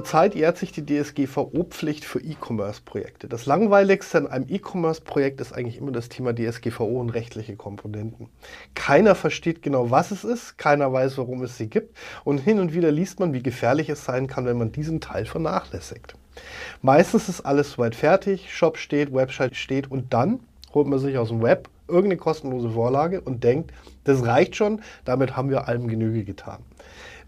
zurzeit jährt sich die DSGVO-Pflicht für E-Commerce-Projekte. Das Langweiligste an einem E-Commerce-Projekt ist eigentlich immer das Thema DSGVO und rechtliche Komponenten. Keiner versteht genau, was es ist, keiner weiß, warum es sie gibt und hin und wieder liest man, wie gefährlich es sein kann, wenn man diesen Teil vernachlässigt. Meistens ist alles soweit fertig, Shop steht, Website steht und dann holt man sich aus dem Web irgendeine kostenlose Vorlage und denkt, das reicht schon, damit haben wir allem Genüge getan.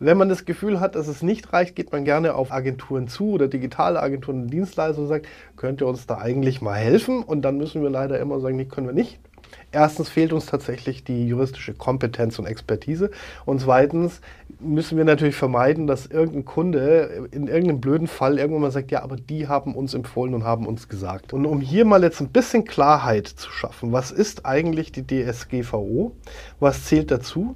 Wenn man das Gefühl hat, dass es nicht reicht, geht man gerne auf Agenturen zu oder digitale Agenturen und Dienstleister und sagt, könnt ihr uns da eigentlich mal helfen? Und dann müssen wir leider immer sagen, nee, können wir nicht. Erstens fehlt uns tatsächlich die juristische Kompetenz und Expertise. Und zweitens müssen wir natürlich vermeiden, dass irgendein Kunde in irgendeinem blöden Fall irgendwann mal sagt, ja, aber die haben uns empfohlen und haben uns gesagt. Und um hier mal jetzt ein bisschen Klarheit zu schaffen, was ist eigentlich die DSGVO? Was zählt dazu?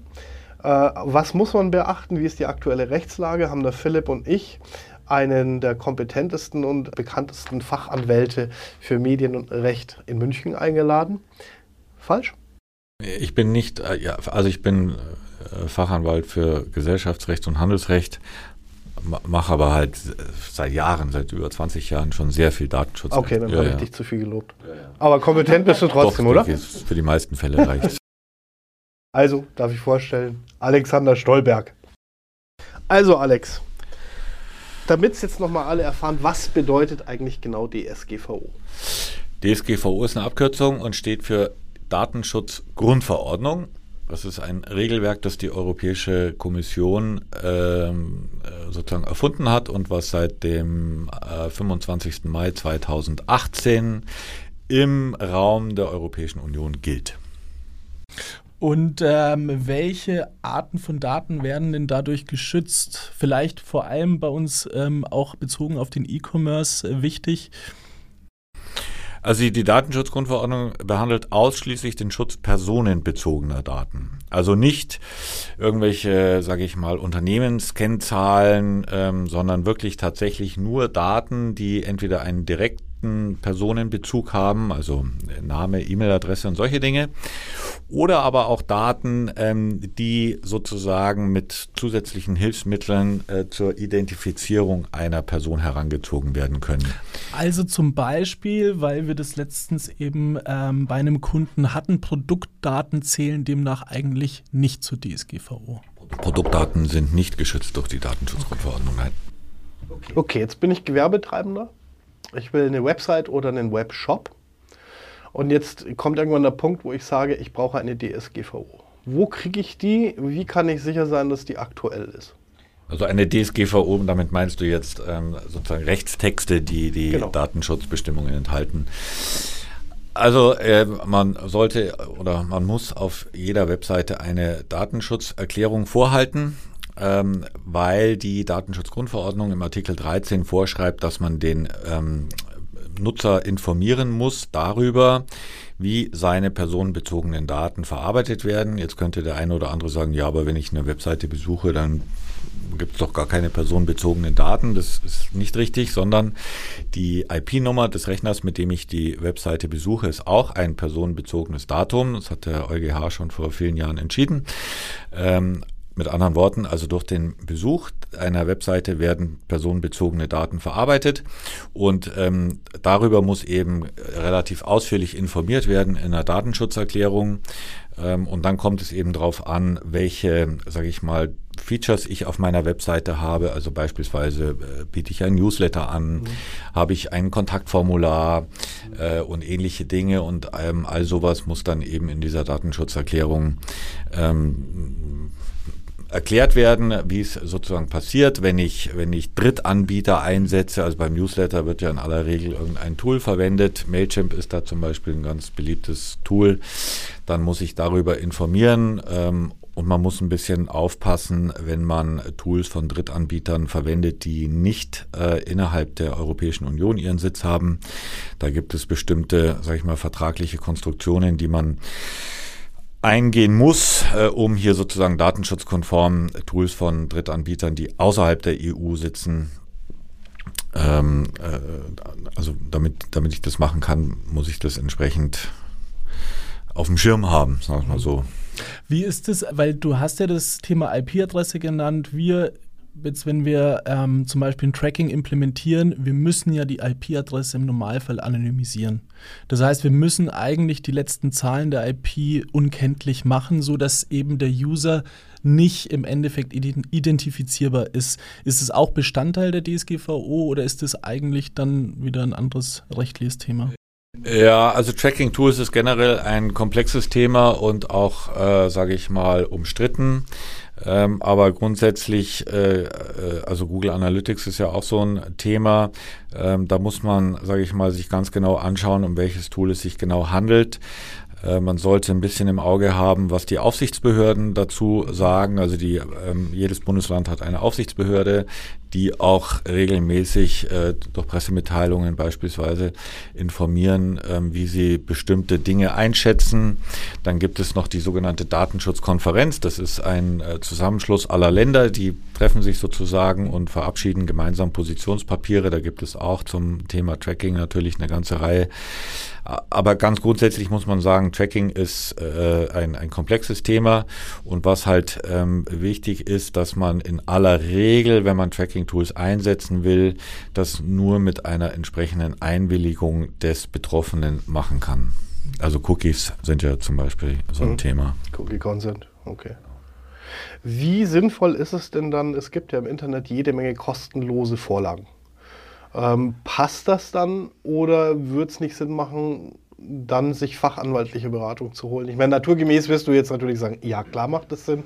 Äh, was muss man beachten? Wie ist die aktuelle Rechtslage? Haben da Philipp und ich einen der kompetentesten und bekanntesten Fachanwälte für Medien und Recht in München eingeladen. Falsch? Ich bin nicht, äh, ja, also ich bin äh, Fachanwalt für Gesellschaftsrecht und Handelsrecht, mache aber halt seit Jahren, seit über 20 Jahren schon sehr viel Datenschutz. Okay, dann ja, habe ich dich zu viel gelobt. Aber kompetent bist du trotzdem, Doch, oder? Für die meisten Fälle reicht Also, darf ich vorstellen, Alexander Stolberg. Also, Alex, damit es jetzt nochmal alle erfahren, was bedeutet eigentlich genau DSGVO? DSGVO ist eine Abkürzung und steht für Datenschutzgrundverordnung. Das ist ein Regelwerk, das die Europäische Kommission ähm, äh, sozusagen erfunden hat und was seit dem äh, 25. Mai 2018 im Raum der Europäischen Union gilt. Und ähm, welche Arten von Daten werden denn dadurch geschützt? Vielleicht vor allem bei uns ähm, auch bezogen auf den E-Commerce äh, wichtig. Also die, Datenschutzgrundverordnung behandelt ausschließlich den Schutz personenbezogener Daten. Also nicht irgendwelche, sage ich mal, Unternehmenskennzahlen, ähm, sondern wirklich tatsächlich nur Daten, die entweder einen direkten direkten Personenbezug haben, also Name, E-Mail-Adresse und solche Dinge. Oder aber auch Daten, ähm, die sozusagen mit zusätzlichen Hilfsmitteln äh, zur Identifizierung einer Person herangezogen werden können. Also zum Beispiel, weil wir das letztens eben ähm, bei einem Kunden hatten, Produktdaten zählen demnach eigentlich nicht zur DSGVO. Produktdaten sind nicht geschützt durch die Datenschutzgrundverordnung, nein. Okay, jetzt bin ich Gewerbetreibender ich will eine Website oder einen Webshop. Und jetzt kommt irgendwann der Punkt, wo ich sage, ich brauche eine DSGVO. Wo kriege ich die? Wie kann ich sicher sein, dass die aktuell ist? Also eine DSGVO, damit meinst du jetzt ähm, sozusagen Rechtstexte, die die genau. Datenschutzbestimmungen enthalten. Also äh, man sollte oder man muss auf jeder Webseite eine Datenschutzerklärung vorhalten ähm, weil die Datenschutzgrundverordnung im Artikel 13 vorschreibt, dass man den ähm, Nutzer informieren muss darüber, wie seine personenbezogenen Daten verarbeitet werden. Jetzt könnte der eine oder andere sagen, ja, aber wenn ich eine Webseite besuche, dann gibt es doch gar keine personenbezogenen Daten. Das ist nicht richtig, sondern die IP-Nummer des Rechners, mit dem ich die Webseite besuche, ist auch ein personenbezogenes Datum. Das hat der EuGH schon vor vielen Jahren entschieden. Ähm, mit anderen Worten, also durch den Besuch einer Webseite werden personenbezogene Daten verarbeitet und ähm, darüber muss eben relativ ausführlich informiert werden in einer Datenschutzerklärung. Ähm, und dann kommt es eben darauf an, welche, sage ich mal, Features ich auf meiner Webseite habe. Also beispielsweise äh, biete ich ein Newsletter an, mhm. habe ich ein Kontaktformular äh, und ähnliche Dinge und ähm, all sowas muss dann eben in dieser Datenschutzerklärung ähm, erklärt werden, wie es sozusagen passiert, wenn ich, wenn ich Drittanbieter einsetze. Also beim Newsletter wird ja in aller Regel irgendein Tool verwendet. Mailchimp ist da zum Beispiel ein ganz beliebtes Tool. Dann muss ich darüber informieren ähm, und man muss ein bisschen aufpassen, wenn man Tools von Drittanbietern verwendet, die nicht äh, innerhalb der Europäischen Union ihren Sitz haben. Da gibt es bestimmte, sag ich mal, vertragliche Konstruktionen, die man eingehen muss, äh, um hier sozusagen datenschutzkonform Tools von Drittanbietern, die außerhalb der EU sitzen, ähm, äh, also damit, damit ich das machen kann, muss ich das entsprechend auf dem Schirm haben, sagen wir mal so. Wie ist es, weil du hast ja das Thema IP-Adresse genannt, wir jetzt wenn wir ähm, zum Beispiel ein Tracking implementieren, wir müssen ja die IP-Adresse im Normalfall anonymisieren. Das heißt, wir müssen eigentlich die letzten Zahlen der IP unkenntlich machen, sodass eben der User nicht im Endeffekt identifizierbar ist. Ist es auch Bestandteil der DSGVO oder ist es eigentlich dann wieder ein anderes rechtliches Thema? Ja, also Tracking Tools ist generell ein komplexes Thema und auch, äh, sage ich mal, umstritten. Ähm, aber grundsätzlich, äh, äh, also Google Analytics ist ja auch so ein Thema. Ähm, da muss man, sage ich mal, sich ganz genau anschauen, um welches Tool es sich genau handelt. Äh, man sollte ein bisschen im Auge haben, was die Aufsichtsbehörden dazu sagen. Also die, ähm, jedes Bundesland hat eine Aufsichtsbehörde, die auch regelmäßig äh, durch Pressemitteilungen beispielsweise informieren, ähm, wie sie bestimmte Dinge einschätzen. Dann gibt es noch die sogenannte Datenschutzkonferenz. Das ist ein äh, Zusammenschluss aller Länder, die treffen sich sozusagen und verabschieden gemeinsam Positionspapiere. Da gibt es auch zum Thema Tracking natürlich eine ganze Reihe aber ganz grundsätzlich muss man sagen, Tracking ist äh, ein, ein komplexes Thema und was halt ähm, wichtig ist, dass man in aller Regel, wenn man Tracking-Tools einsetzen will, das nur mit einer entsprechenden Einwilligung des Betroffenen machen kann. Also Cookies sind ja zum Beispiel so ein mhm. Thema. Cookie Consent, okay. Wie sinnvoll ist es denn dann, es gibt ja im Internet jede Menge kostenlose Vorlagen. Ähm, passt das dann oder würde es nicht Sinn machen, dann sich fachanwaltliche Beratung zu holen? Ich meine, naturgemäß wirst du jetzt natürlich sagen, ja klar macht das Sinn,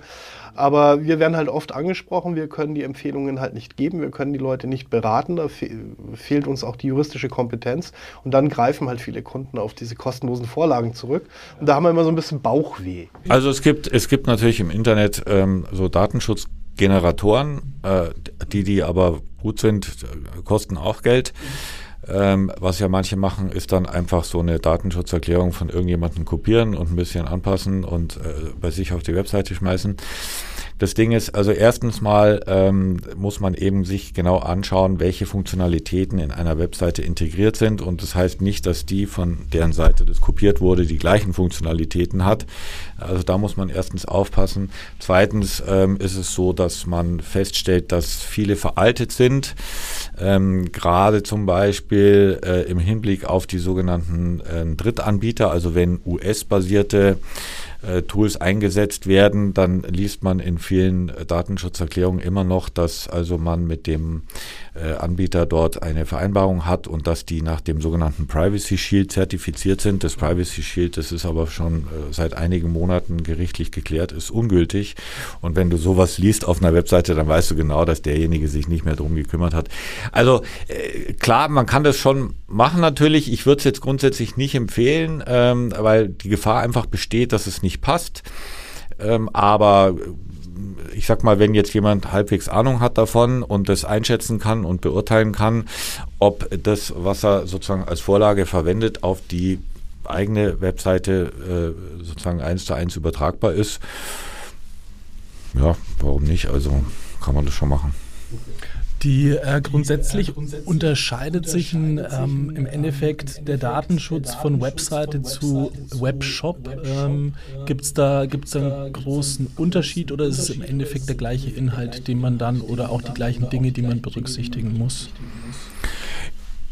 aber wir werden halt oft angesprochen, wir können die Empfehlungen halt nicht geben, wir können die Leute nicht beraten, da fe fehlt uns auch die juristische Kompetenz und dann greifen halt viele Kunden auf diese kostenlosen Vorlagen zurück und da haben wir immer so ein bisschen Bauchweh. Also es gibt, es gibt natürlich im Internet ähm, so Datenschutz Generatoren, äh, die, die aber gut sind, kosten auch Geld. Ähm, was ja manche machen, ist dann einfach so eine Datenschutzerklärung von irgendjemandem kopieren und ein bisschen anpassen und äh, bei sich auf die Webseite schmeißen. Das Ding ist, also erstens mal ähm, muss man eben sich genau anschauen, welche Funktionalitäten in einer Webseite integriert sind. Und das heißt nicht, dass die, von deren Seite das kopiert wurde, die gleichen Funktionalitäten hat. Also da muss man erstens aufpassen. Zweitens ähm, ist es so, dass man feststellt, dass viele veraltet sind. Ähm, Gerade zum Beispiel äh, im Hinblick auf die sogenannten äh, Drittanbieter, also wenn US-basierte äh, Tools eingesetzt werden, dann liest man in vielen Datenschutzerklärungen immer noch, dass also man mit dem äh, Anbieter dort eine Vereinbarung hat und dass die nach dem sogenannten Privacy Shield zertifiziert sind. Das Privacy Shield, das ist aber schon äh, seit einigen Monaten gerichtlich geklärt, ist ungültig. Und wenn du sowas liest auf einer Webseite, dann weißt du genau, dass derjenige sich nicht mehr drum gekümmert hat. Also äh, klar, man kann das schon machen natürlich. Ich würde es jetzt grundsätzlich nicht empfehlen, ähm, weil die Gefahr einfach besteht, dass es nicht passt. Ähm, aber ich sag mal, wenn jetzt jemand halbwegs Ahnung hat davon und das einschätzen kann und beurteilen kann, ob das, was er sozusagen als Vorlage verwendet, auf die eigene Webseite äh, sozusagen eins zu eins übertragbar ist, ja, warum nicht? Also kann man das schon machen. Die äh, grundsätzlich unterscheidet sich ein, ähm, im Endeffekt der Datenschutz von Webseite zu Webshop. Ähm, Gibt es da, gibt's da einen großen Unterschied oder ist es im Endeffekt der gleiche Inhalt, den man dann oder auch die gleichen Dinge, die man berücksichtigen muss?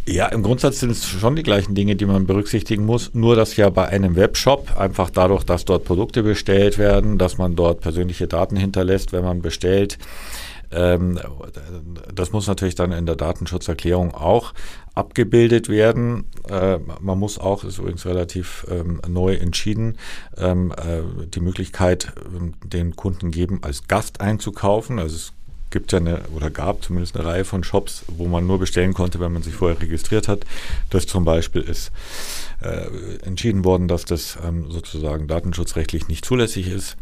Ja, im Grundsatz sind es schon die gleichen Dinge, die man berücksichtigen muss. Nur, dass ja bei einem Webshop einfach dadurch, dass dort Produkte bestellt werden, dass man dort persönliche Daten hinterlässt, wenn man bestellt, das muss natürlich dann in der Datenschutzerklärung auch abgebildet werden. Äh, man muss auch, ist übrigens relativ ähm, neu entschieden, ähm, äh, die Möglichkeit ähm, den Kunden geben, als Gast einzukaufen. Also es gibt ja eine oder gab zumindest eine Reihe von Shops, wo man nur bestellen konnte, wenn man sich vorher registriert hat. Das zum Beispiel ist äh, entschieden worden, dass das ähm, sozusagen datenschutzrechtlich nicht zulässig ist.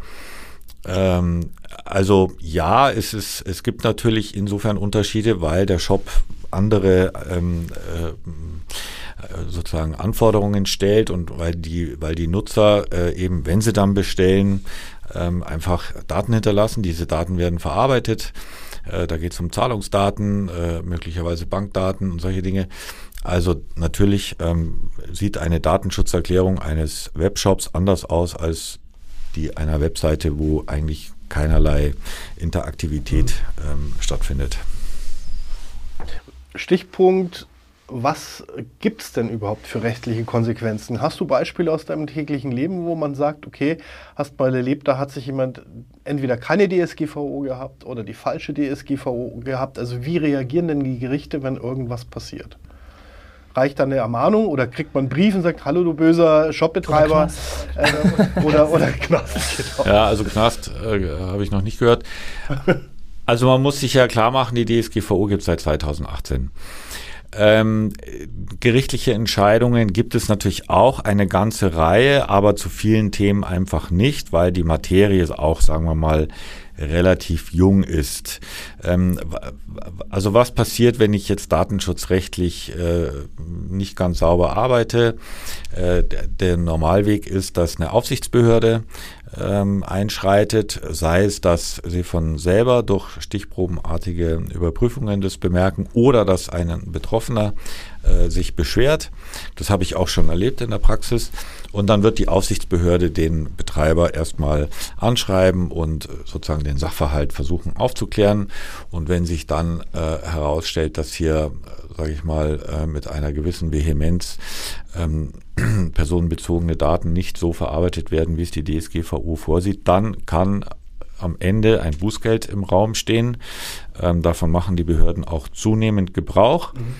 Ähm, also ja, es, ist, es gibt natürlich insofern Unterschiede, weil der Shop andere ähm, äh, sozusagen Anforderungen stellt und weil die, weil die Nutzer äh, eben, wenn sie dann bestellen, ähm, einfach Daten hinterlassen. Diese Daten werden verarbeitet. Äh, da geht es um Zahlungsdaten, äh, möglicherweise Bankdaten und solche Dinge. Also natürlich ähm, sieht eine Datenschutzerklärung eines Webshops anders aus als die einer Webseite, wo eigentlich keinerlei Interaktivität ähm, stattfindet. Stichpunkt was gibt es denn überhaupt für rechtliche Konsequenzen? Hast du Beispiele aus deinem täglichen Leben, wo man sagt, okay, hast mal erlebt, da hat sich jemand entweder keine DSGVO gehabt oder die falsche DSGVO gehabt? Also wie reagieren denn die Gerichte, wenn irgendwas passiert? Reicht dann eine Ermahnung oder kriegt man einen Brief und sagt, hallo du böser Shopbetreiber oder, äh, oder, oder Knast? Genau. Ja, also Knast äh, habe ich noch nicht gehört. Also man muss sich ja klar machen, die DSGVO gibt es seit 2018. Ähm, gerichtliche Entscheidungen gibt es natürlich auch eine ganze Reihe, aber zu vielen Themen einfach nicht, weil die Materie auch, sagen wir mal, relativ jung ist. Ähm, also was passiert, wenn ich jetzt datenschutzrechtlich äh, nicht ganz sauber arbeite? Äh, der Normalweg ist, dass eine Aufsichtsbehörde ähm, einschreitet, sei es, dass sie von selber durch stichprobenartige Überprüfungen das bemerken oder dass ein Betroffener äh, sich beschwert. Das habe ich auch schon erlebt in der Praxis. Und dann wird die Aufsichtsbehörde den Betreiber erstmal anschreiben und äh, sozusagen den Sachverhalt versuchen aufzuklären. Und wenn sich dann äh, herausstellt, dass hier, äh, sage ich mal, äh, mit einer gewissen Vehemenz ähm, personenbezogene Daten nicht so verarbeitet werden, wie es die DSGVO vorsieht, dann kann am Ende ein Bußgeld im Raum stehen. Ähm, davon machen die Behörden auch zunehmend Gebrauch. Mhm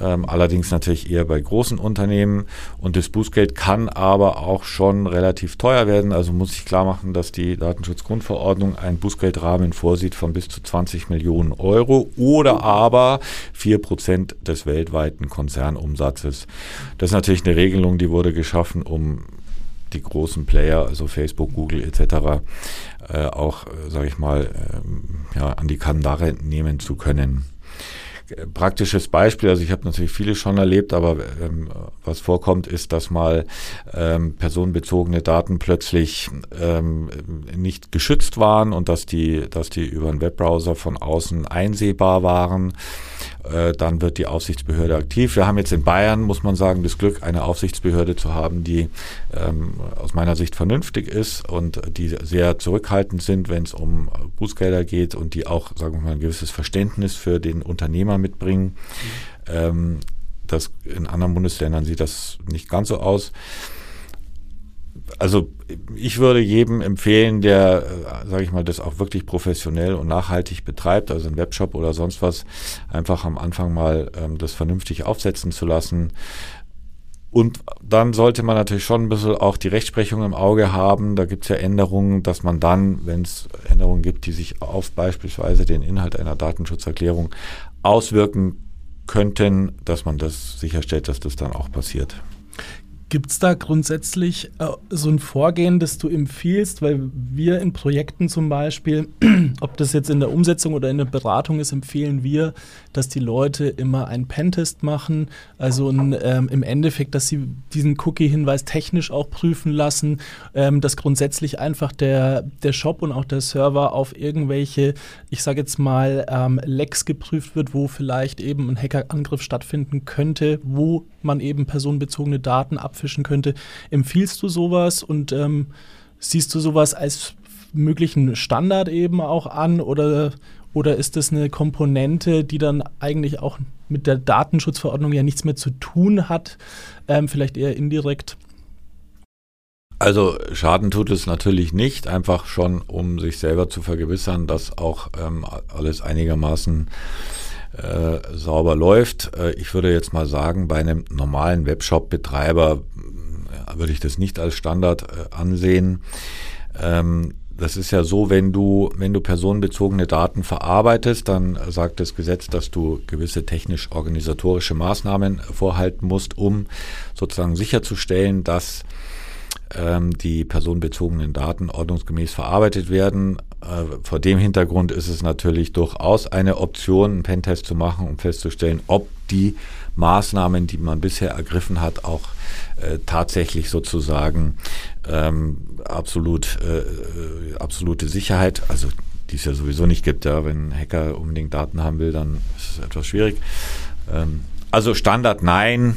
ähm, allerdings natürlich eher bei großen Unternehmen. Und das Bußgeld kann aber auch schon relativ teuer werden. Also muss ich klar machen, dass die Datenschutzgrundverordnung einen Bußgeldrahmen vorsieht von bis zu 20 Millionen Euro oder aber vier Prozent des weltweiten Konzernumsatzes. Das ist natürlich eine Regelung, die wurde geschaffen, um die großen Player, also Facebook, Google etc., äh, auch, äh, sage ich mal, äh, ja, an die Kandare nehmen zu können praktisches Beispiel, also ich habe natürlich viele schon erlebt, aber ähm, was vorkommt, ist, dass mal ähm, personenbezogene Daten plötzlich ähm, nicht geschützt waren und dass die, dass die über einen Webbrowser von außen einsehbar waren. Äh, dann wird die Aufsichtsbehörde aktiv. Wir haben jetzt in Bayern, muss man sagen, das Glück, eine Aufsichtsbehörde zu haben, die ähm, aus meiner Sicht vernünftig ist und die sehr zurückhaltend sind, wenn es um Bußgelder geht und die auch, sagen wir mal, ein gewisses Verständnis für den Unternehmer mitbringen. Mhm. Ähm, das in anderen Bundesländern sieht das nicht ganz so aus also ich würde jedem empfehlen, der, äh, sage ich mal, das auch wirklich professionell und nachhaltig betreibt, also ein Webshop oder sonst was, einfach am Anfang mal ähm, das vernünftig aufsetzen zu lassen. Und dann sollte man natürlich schon ein bisschen auch die Rechtsprechung im Auge haben. Da gibt es ja Änderungen, dass man dann, wenn es Änderungen gibt, die sich auf beispielsweise den Inhalt einer Datenschutzerklärung auswirken könnten, dass man das sicherstellt, dass das dann auch passiert. Gibt es da grundsätzlich äh, so ein Vorgehen, das du empfiehlst? Weil wir in Projekten zum Beispiel, ob das jetzt in der Umsetzung oder in der Beratung ist, empfehlen wir, dass die Leute immer einen Pentest machen. Also ein, ähm, im Endeffekt, dass sie diesen Cookie-Hinweis technisch auch prüfen lassen, ähm, dass grundsätzlich einfach der, der Shop und auch der Server auf irgendwelche, ich sage jetzt mal, ähm, Lecks geprüft wird, wo vielleicht eben ein Hackerangriff stattfinden könnte, wo man eben personenbezogene Daten abfischen könnte. Empfiehlst du sowas und ähm, siehst du sowas als möglichen Standard eben auch an oder, oder ist das eine Komponente, die dann eigentlich auch mit der Datenschutzverordnung ja nichts mehr zu tun hat, ähm, vielleicht eher indirekt? Also Schaden tut es natürlich nicht, einfach schon, um sich selber zu vergewissern, dass auch ähm, alles einigermaßen äh, sauber läuft. Äh, ich würde jetzt mal sagen, bei einem normalen Webshop-Betreiber äh, würde ich das nicht als Standard äh, ansehen. Ähm, das ist ja so, wenn du, wenn du personenbezogene Daten verarbeitest, dann sagt das Gesetz, dass du gewisse technisch-organisatorische Maßnahmen vorhalten musst, um sozusagen sicherzustellen, dass ähm, die personenbezogenen Daten ordnungsgemäß verarbeitet werden. Äh, vor dem Hintergrund ist es natürlich durchaus eine Option, einen Pentest zu machen, um festzustellen, ob die Maßnahmen, die man bisher ergriffen hat, auch äh, tatsächlich sozusagen ähm, absolut, äh, äh, absolute Sicherheit, also die es ja sowieso nicht gibt, ja, wenn ein Hacker unbedingt Daten haben will, dann ist es etwas schwierig. Ähm, also Standard nein,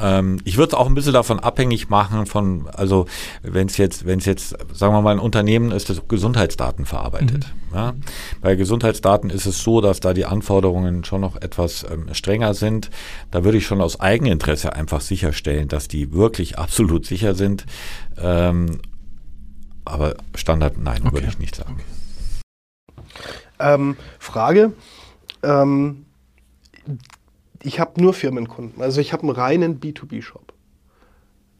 Ähm, ich würde es auch ein bisschen davon abhängig machen von, also wenn es jetzt, wenn es jetzt, sagen wir mal, ein Unternehmen ist, das Gesundheitsdaten verarbeitet. Mhm. Ja? Bei Gesundheitsdaten ist es so, dass da die Anforderungen schon noch etwas ähm, strenger sind. Da würde ich schon aus Eigeninteresse einfach sicherstellen, dass die wirklich absolut sicher sind. Ähm, aber Standard, nein, okay. würde ich nicht sagen. Okay. Ähm, Frage. Ähm, ich habe nur Firmenkunden. Also ich habe einen reinen B2B-Shop.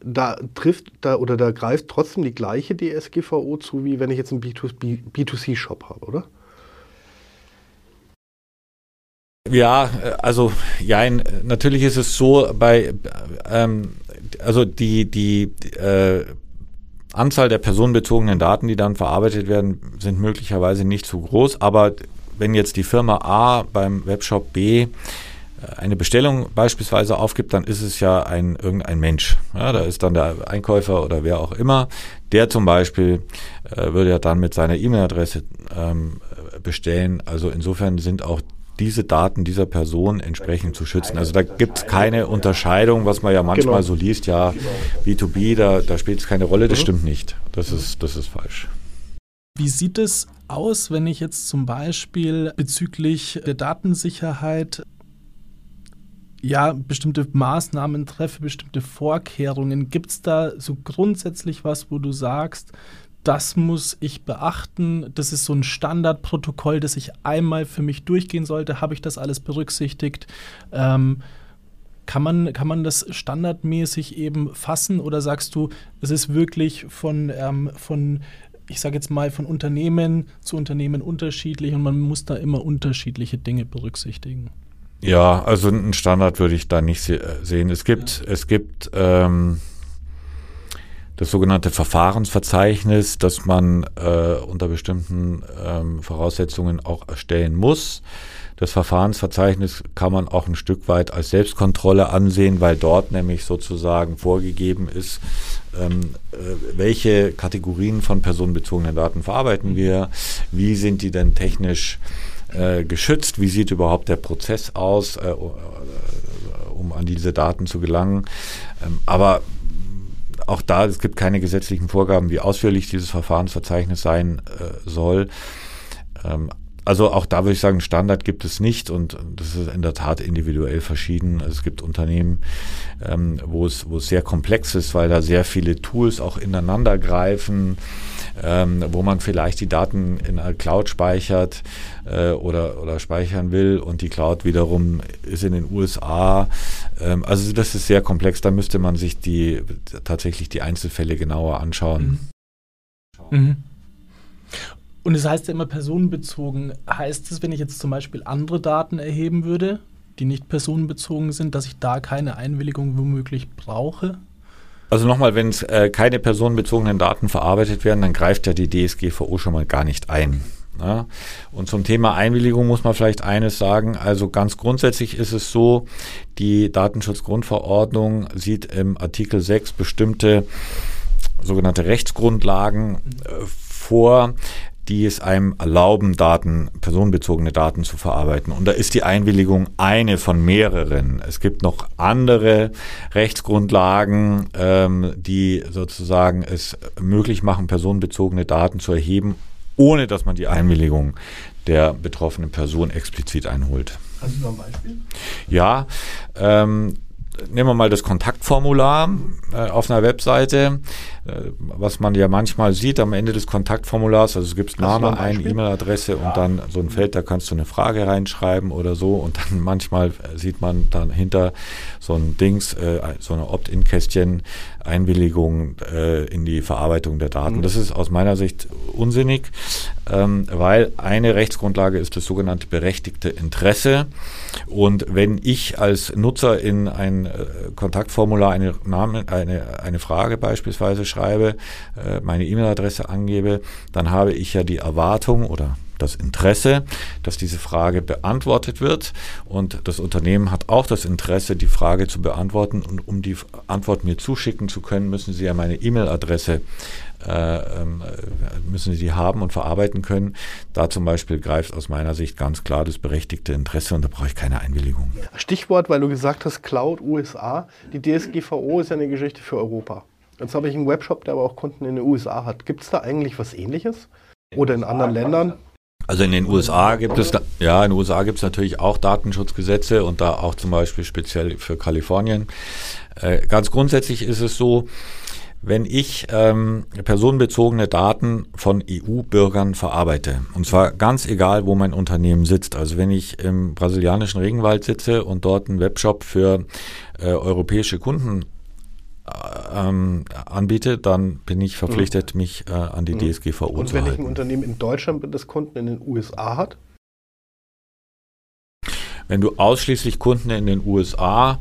Da trifft da oder da greift trotzdem die gleiche DSGVO zu, wie wenn ich jetzt einen B2C-Shop habe, oder? Ja, also ja, natürlich ist es so bei ähm, also die die äh, Anzahl der personenbezogenen Daten, die dann verarbeitet werden, sind möglicherweise nicht so groß, aber wenn jetzt die Firma A beim Webshop B eine Bestellung beispielsweise aufgibt, dann ist es ja ein irgendein Mensch. Ja, da ist dann der Einkäufer oder wer auch immer. Der zum Beispiel äh, würde ja dann mit seiner E-Mail-Adresse ähm, bestellen. Also insofern sind auch diese Daten dieser Person entsprechend zu schützen. Also da gibt es keine Unterscheidung, was man ja manchmal genau. so liest, ja, B2B, da, da spielt es keine Rolle. Das mhm. stimmt nicht. Das ist, das ist falsch. Wie sieht es aus, wenn ich jetzt zum Beispiel bezüglich der Datensicherheit ja, bestimmte Maßnahmen treffe, bestimmte Vorkehrungen. Gibt es da so grundsätzlich was, wo du sagst, das muss ich beachten, das ist so ein Standardprotokoll, das ich einmal für mich durchgehen sollte, habe ich das alles berücksichtigt? Ähm, kann man, kann man das standardmäßig eben fassen oder sagst du, es ist wirklich von, ähm, von ich sage jetzt mal, von Unternehmen zu Unternehmen unterschiedlich und man muss da immer unterschiedliche Dinge berücksichtigen? Ja, also einen Standard würde ich da nicht se sehen. Es gibt, ja. es gibt ähm, das sogenannte Verfahrensverzeichnis, das man äh, unter bestimmten ähm, Voraussetzungen auch erstellen muss. Das Verfahrensverzeichnis kann man auch ein Stück weit als Selbstkontrolle ansehen, weil dort nämlich sozusagen vorgegeben ist, ähm, äh, welche Kategorien von personenbezogenen Daten verarbeiten wir, wie sind die denn technisch äh, geschützt? Wie sieht überhaupt der Prozess aus, äh, äh, um an diese Daten zu gelangen? Ähm, aber auch da, es gibt keine gesetzlichen Vorgaben, wie ausführlich dieses Verfahrensverzeichnis sein äh, soll. Ähm, also auch da würde ich sagen, Standard gibt es nicht und das ist in der Tat individuell verschieden. Es gibt Unternehmen, ähm, wo, es, wo es sehr komplex ist, weil da sehr viele Tools auch ineinander greifen ähm, wo man vielleicht die Daten in einer Cloud speichert äh, oder, oder speichern will und die Cloud wiederum ist in den USA. Ähm, also das ist sehr komplex, da müsste man sich die tatsächlich die Einzelfälle genauer anschauen. Mhm. Mhm. Und es das heißt ja immer personenbezogen. Heißt es, wenn ich jetzt zum Beispiel andere Daten erheben würde, die nicht personenbezogen sind, dass ich da keine Einwilligung womöglich brauche? Also nochmal, wenn äh, keine personenbezogenen Daten verarbeitet werden, dann greift ja die DSGVO schon mal gar nicht ein. Ja? Und zum Thema Einwilligung muss man vielleicht eines sagen. Also ganz grundsätzlich ist es so, die Datenschutzgrundverordnung sieht im Artikel 6 bestimmte sogenannte Rechtsgrundlagen äh, vor, die es einem erlauben, Daten, personenbezogene Daten zu verarbeiten. Und da ist die Einwilligung eine von mehreren. Es gibt noch andere Rechtsgrundlagen, ähm, die sozusagen es möglich machen, personenbezogene Daten zu erheben, ohne dass man die Einwilligung der betroffenen Person explizit einholt. Hast du noch ein Beispiel? Ja, ähm, nehmen wir mal das Kontaktformular äh, auf einer Webseite, äh, was man ja manchmal sieht am Ende des Kontaktformulars. Also es gibt Name, ein, E-Mail-Adresse ja. und dann so ein Feld, da kannst du eine Frage reinschreiben oder so. Und dann manchmal sieht man dann hinter so ein Dings, äh, so eine Opt-in-Kästchen, Einwilligung äh, in die Verarbeitung der Daten. Mhm. Das ist aus meiner Sicht unsinnig, ähm, weil eine Rechtsgrundlage ist das sogenannte berechtigte Interesse. Und wenn ich als Nutzer in ein äh, Kontaktformular eine, Name, eine, eine Frage beispielsweise schreibe, äh, meine E-Mail-Adresse angebe, dann habe ich ja die Erwartung oder das Interesse, dass diese Frage beantwortet wird und das Unternehmen hat auch das Interesse, die Frage zu beantworten und um die Antwort mir zuschicken zu können, müssen Sie ja meine E-Mail-Adresse äh, ähm, müssen sie haben und verarbeiten können. Da zum Beispiel greift aus meiner Sicht ganz klar das berechtigte Interesse und da brauche ich keine Einwilligung. Stichwort, weil du gesagt hast, Cloud USA. Die DSGVO ist ja eine Geschichte für Europa. Jetzt habe ich einen Webshop, der aber auch Kunden in den USA hat. Gibt es da eigentlich was ähnliches? Oder in anderen Ländern? Also in den USA gibt es, ja, in den USA gibt es natürlich auch Datenschutzgesetze und da auch zum Beispiel speziell für Kalifornien. Äh, ganz grundsätzlich ist es so, wenn ich ähm, personenbezogene Daten von EU-Bürgern verarbeite, und zwar ganz egal, wo mein Unternehmen sitzt, also wenn ich im brasilianischen Regenwald sitze und dort einen Webshop für äh, europäische Kunden ähm, anbiete, dann bin ich verpflichtet, mhm. mich äh, an die mhm. DSGVO Und zu wenn halten. ich ein Unternehmen in Deutschland bin, das Kunden in den USA hat? Wenn du ausschließlich Kunden in den USA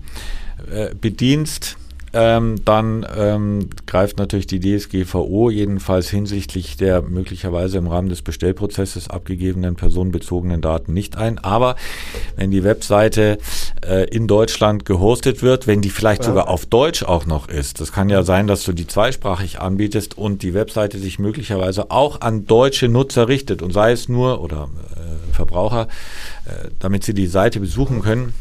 äh, bedienst, ähm, dann ähm, greift natürlich die DSGVO jedenfalls hinsichtlich der möglicherweise im Rahmen des Bestellprozesses abgegebenen personenbezogenen Daten nicht ein. Aber wenn die Webseite äh, in Deutschland gehostet wird, wenn die vielleicht ja. sogar auf Deutsch auch noch ist, das kann ja sein, dass du die zweisprachig anbietest und die Webseite sich möglicherweise auch an deutsche Nutzer richtet und sei es nur oder äh, Verbraucher, äh, damit sie die Seite besuchen können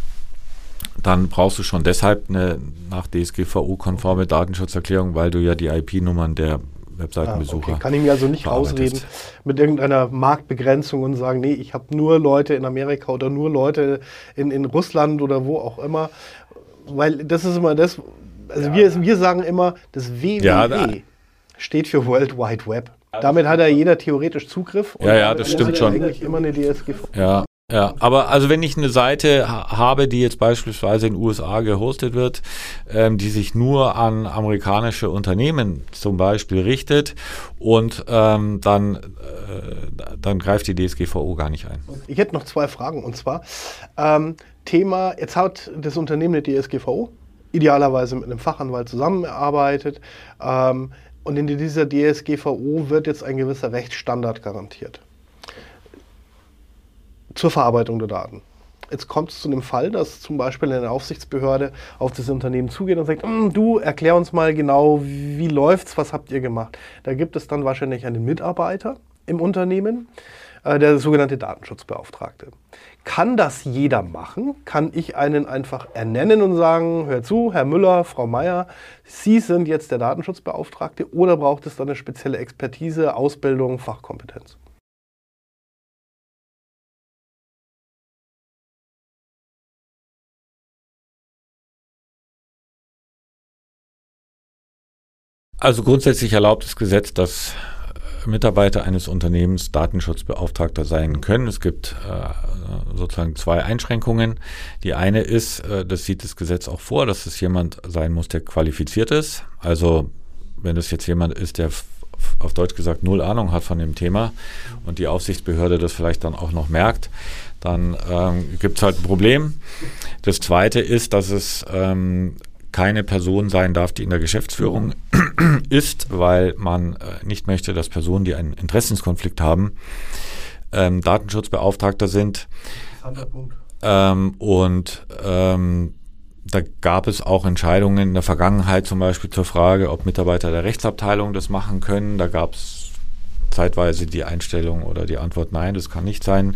dann brauchst du schon deshalb eine nach DSGVO-konforme Datenschutzerklärung, weil du ja die IP-Nummern der Webseitenbesucher. Ah, okay. Kann ich mir also nicht ausreden mit irgendeiner Marktbegrenzung und sagen, nee, ich habe nur Leute in Amerika oder nur Leute in, in Russland oder wo auch immer. Weil das ist immer das, also ja. wir, wir sagen immer, das WWW ja, da, steht für World Wide Web. Damit hat ja jeder theoretisch Zugriff. ja, ja, das stimmt schon. Eigentlich immer eine DSGVO. Ja, ja, aber also wenn ich eine Seite habe, die jetzt beispielsweise in den USA gehostet wird, ähm, die sich nur an amerikanische Unternehmen zum Beispiel richtet und ähm, dann, äh, dann greift die DSGVO gar nicht ein. Ich hätte noch zwei Fragen und zwar ähm, Thema, jetzt hat das Unternehmen eine DSGVO, idealerweise mit einem Fachanwalt zusammenarbeitet ähm, und in dieser DSGVO wird jetzt ein gewisser Rechtsstandard garantiert zur Verarbeitung der Daten. Jetzt kommt es zu einem Fall, dass zum Beispiel eine Aufsichtsbehörde auf das Unternehmen zugeht und sagt, hm, du erklär uns mal genau, wie läuft's, was habt ihr gemacht? Da gibt es dann wahrscheinlich einen Mitarbeiter im Unternehmen, äh, der sogenannte Datenschutzbeauftragte. Kann das jeder machen? Kann ich einen einfach ernennen und sagen, hör zu, Herr Müller, Frau Meier, Sie sind jetzt der Datenschutzbeauftragte oder braucht es dann eine spezielle Expertise, Ausbildung, Fachkompetenz? Also grundsätzlich erlaubt das Gesetz, dass Mitarbeiter eines Unternehmens Datenschutzbeauftragter sein können. Es gibt äh, sozusagen zwei Einschränkungen. Die eine ist, äh, das sieht das Gesetz auch vor, dass es jemand sein muss, der qualifiziert ist. Also wenn es jetzt jemand ist, der auf Deutsch gesagt null Ahnung hat von dem Thema und die Aufsichtsbehörde das vielleicht dann auch noch merkt, dann ähm, gibt es halt ein Problem. Das zweite ist, dass es ähm, keine Person sein darf, die in der Geschäftsführung ist, weil man äh, nicht möchte, dass Personen, die einen Interessenskonflikt haben, ähm, Datenschutzbeauftragter sind. Ähm, und ähm, da gab es auch Entscheidungen in der Vergangenheit, zum Beispiel zur Frage, ob Mitarbeiter der Rechtsabteilung das machen können. Da gab es zeitweise die Einstellung oder die Antwort, nein, das kann nicht sein.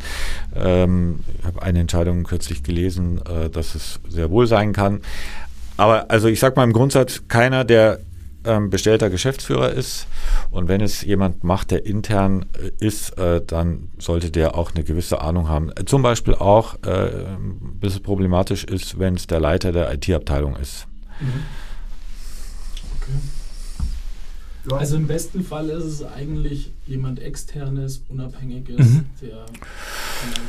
Ähm, ich habe eine Entscheidung kürzlich gelesen, äh, dass es sehr wohl sein kann. Aber also ich sag mal im Grundsatz, keiner, der ähm, bestellter Geschäftsführer ist und wenn es jemand macht, der intern äh, ist, äh, dann sollte der auch eine gewisse Ahnung haben. Äh, zum Beispiel auch, äh, bis es problematisch ist, wenn es der Leiter der IT-Abteilung ist. Mhm. Okay. Ja. Also im besten Fall ist es eigentlich jemand externes, unabhängiges, mhm. der.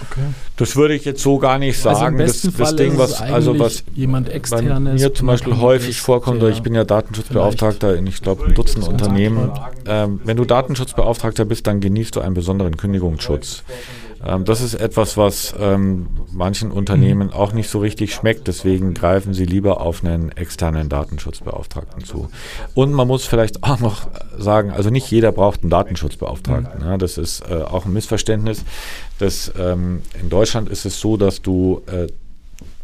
Okay. Das würde ich jetzt so gar nicht sagen. Also im besten das, das Fall Ding, ist was, also was jemand externes, mir zum Beispiel häufig vorkommt, oder ich bin ja Datenschutzbeauftragter in, ich glaube, ein Dutzend Unternehmen. Ähm, wenn du Datenschutzbeauftragter bist, dann genießt du einen besonderen Kündigungsschutz. Ähm, das ist etwas, was ähm, manchen Unternehmen auch nicht so richtig schmeckt. Deswegen greifen sie lieber auf einen externen Datenschutzbeauftragten zu. Und man muss vielleicht auch noch sagen, also nicht jeder braucht einen Datenschutzbeauftragten. Ja, das ist äh, auch ein Missverständnis. Das, ähm, in Deutschland ist es so, dass du äh,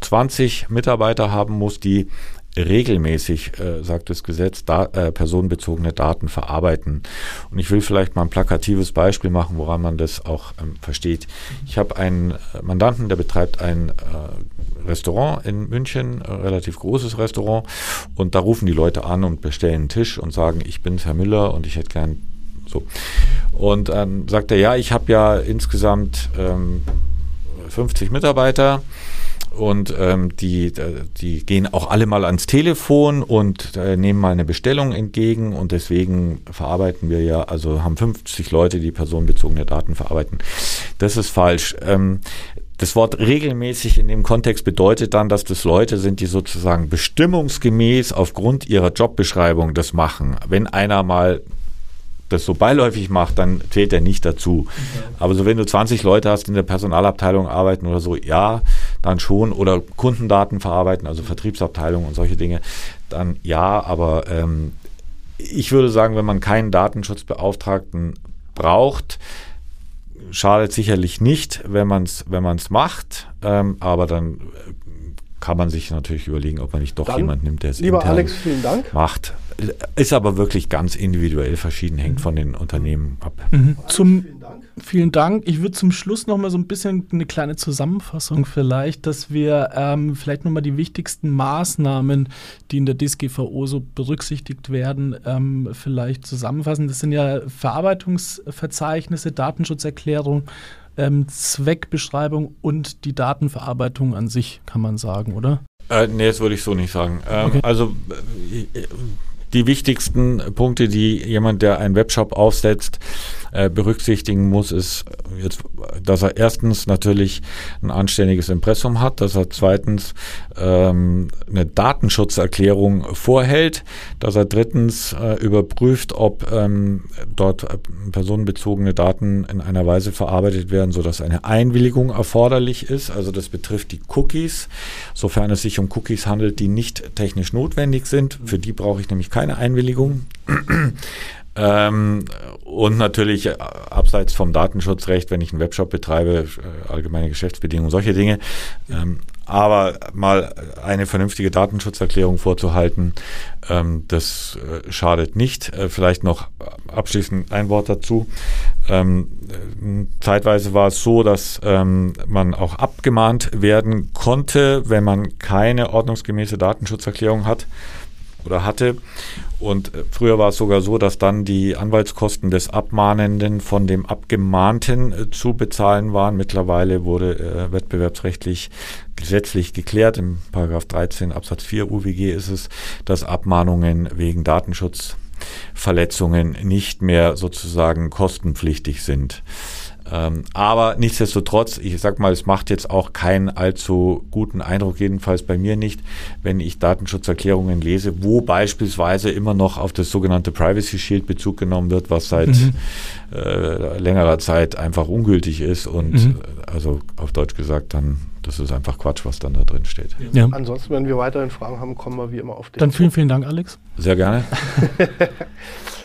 20 Mitarbeiter haben musst, die regelmäßig, äh, sagt das Gesetz, da, äh, personenbezogene Daten verarbeiten. Und ich will vielleicht mal ein plakatives Beispiel machen, woran man das auch ähm, versteht. Ich habe einen äh, Mandanten, der betreibt ein äh, Restaurant in München, ein relativ großes Restaurant, und da rufen die Leute an und bestellen einen Tisch und sagen, ich bin Herr Müller und ich hätte gern so. Und dann sagt er, ja, ich habe ja insgesamt ähm, 50 Mitarbeiter und ähm, die, äh, die gehen auch alle mal ans Telefon und äh, nehmen mal eine Bestellung entgegen und deswegen verarbeiten wir ja, also haben 50 Leute, die personenbezogene Daten verarbeiten. Das ist falsch. Ähm, das Wort regelmäßig in dem Kontext bedeutet dann, dass das Leute sind, die sozusagen bestimmungsgemäß aufgrund ihrer Jobbeschreibung das machen. Wenn einer mal das so beiläufig macht, dann zählt er nicht dazu. Okay. Aber so wenn du 20 Leute hast, die in der Personalabteilung arbeiten oder so, ja, dann schon. Oder Kundendaten verarbeiten, also Vertriebsabteilung und solche Dinge, dann ja. Aber ähm, ich würde sagen, wenn man keinen Datenschutzbeauftragten braucht, schadet sicherlich nicht, wenn man es wenn man's macht. Ähm, aber dann kann man sich natürlich überlegen, ob man nicht doch dann, jemand nimmt, der es Lieber Alex, vielen Dank. macht. Ist aber wirklich ganz individuell verschieden, hängt mhm. von den Unternehmen ab. Mhm. Zum, vielen Dank. Ich würde zum Schluss noch mal so ein bisschen eine kleine Zusammenfassung vielleicht, dass wir ähm, vielleicht noch mal die wichtigsten Maßnahmen, die in der DSGVO so berücksichtigt werden, ähm, vielleicht zusammenfassen. Das sind ja Verarbeitungsverzeichnisse, Datenschutzerklärung, ähm, Zweckbeschreibung und die Datenverarbeitung an sich, kann man sagen, oder? Äh, nee, das würde ich so nicht sagen. Ähm, okay. Also äh, die wichtigsten Punkte, die jemand, der einen Webshop aufsetzt, äh, berücksichtigen muss, ist jetzt, dass er erstens natürlich ein anständiges Impressum hat, dass er zweitens ähm, eine Datenschutzerklärung vorhält, dass er drittens äh, überprüft, ob ähm, dort äh, personenbezogene Daten in einer Weise verarbeitet werden, sodass eine Einwilligung erforderlich ist. Also das betrifft die Cookies, sofern es sich um Cookies handelt, die nicht technisch notwendig sind. Für die brauche ich nämlich keine Einwilligung. Ähm, und natürlich äh, abseits vom Datenschutzrecht, wenn ich einen Webshop betreibe, äh, allgemeine Geschäftsbedingungen, solche Dinge. Ähm, aber mal eine vernünftige Datenschutzerklärung vorzuhalten, ähm, das äh, schadet nicht. Äh, vielleicht noch abschließend ein Wort dazu. Ähm, zeitweise war es so, dass ähm, man auch abgemahnt werden konnte, wenn man keine ordnungsgemäße Datenschutzerklärung hat oder hatte. Und äh, früher war es sogar so, dass dann die Anwaltskosten des Abmahnenden von dem Abgemahnten äh, zu bezahlen waren. Mittlerweile wurde äh, wettbewerbsrechtlich gesetzlich geklärt. Im Paragraph 13 Absatz 4 UWG ist es, dass Abmahnungen wegen Datenschutzverletzungen nicht mehr sozusagen kostenpflichtig sind. Ähm, aber nichtsdestotrotz, ich sag mal, es macht jetzt auch keinen allzu guten Eindruck, jedenfalls bei mir nicht, wenn ich Datenschutzerklärungen lese, wo beispielsweise immer noch auf das sogenannte Privacy Shield Bezug genommen wird, was seit mhm. äh, längerer Zeit einfach ungültig ist und mhm. Äh, also auf Deutsch gesagt dann das ist einfach Quatsch, was dann da drin steht. Ja. Ansonsten, wenn wir weiterhin Fragen haben, kommen wir wie immer auf den. Dann vielen, vielen Dank, Alex. Sehr gerne.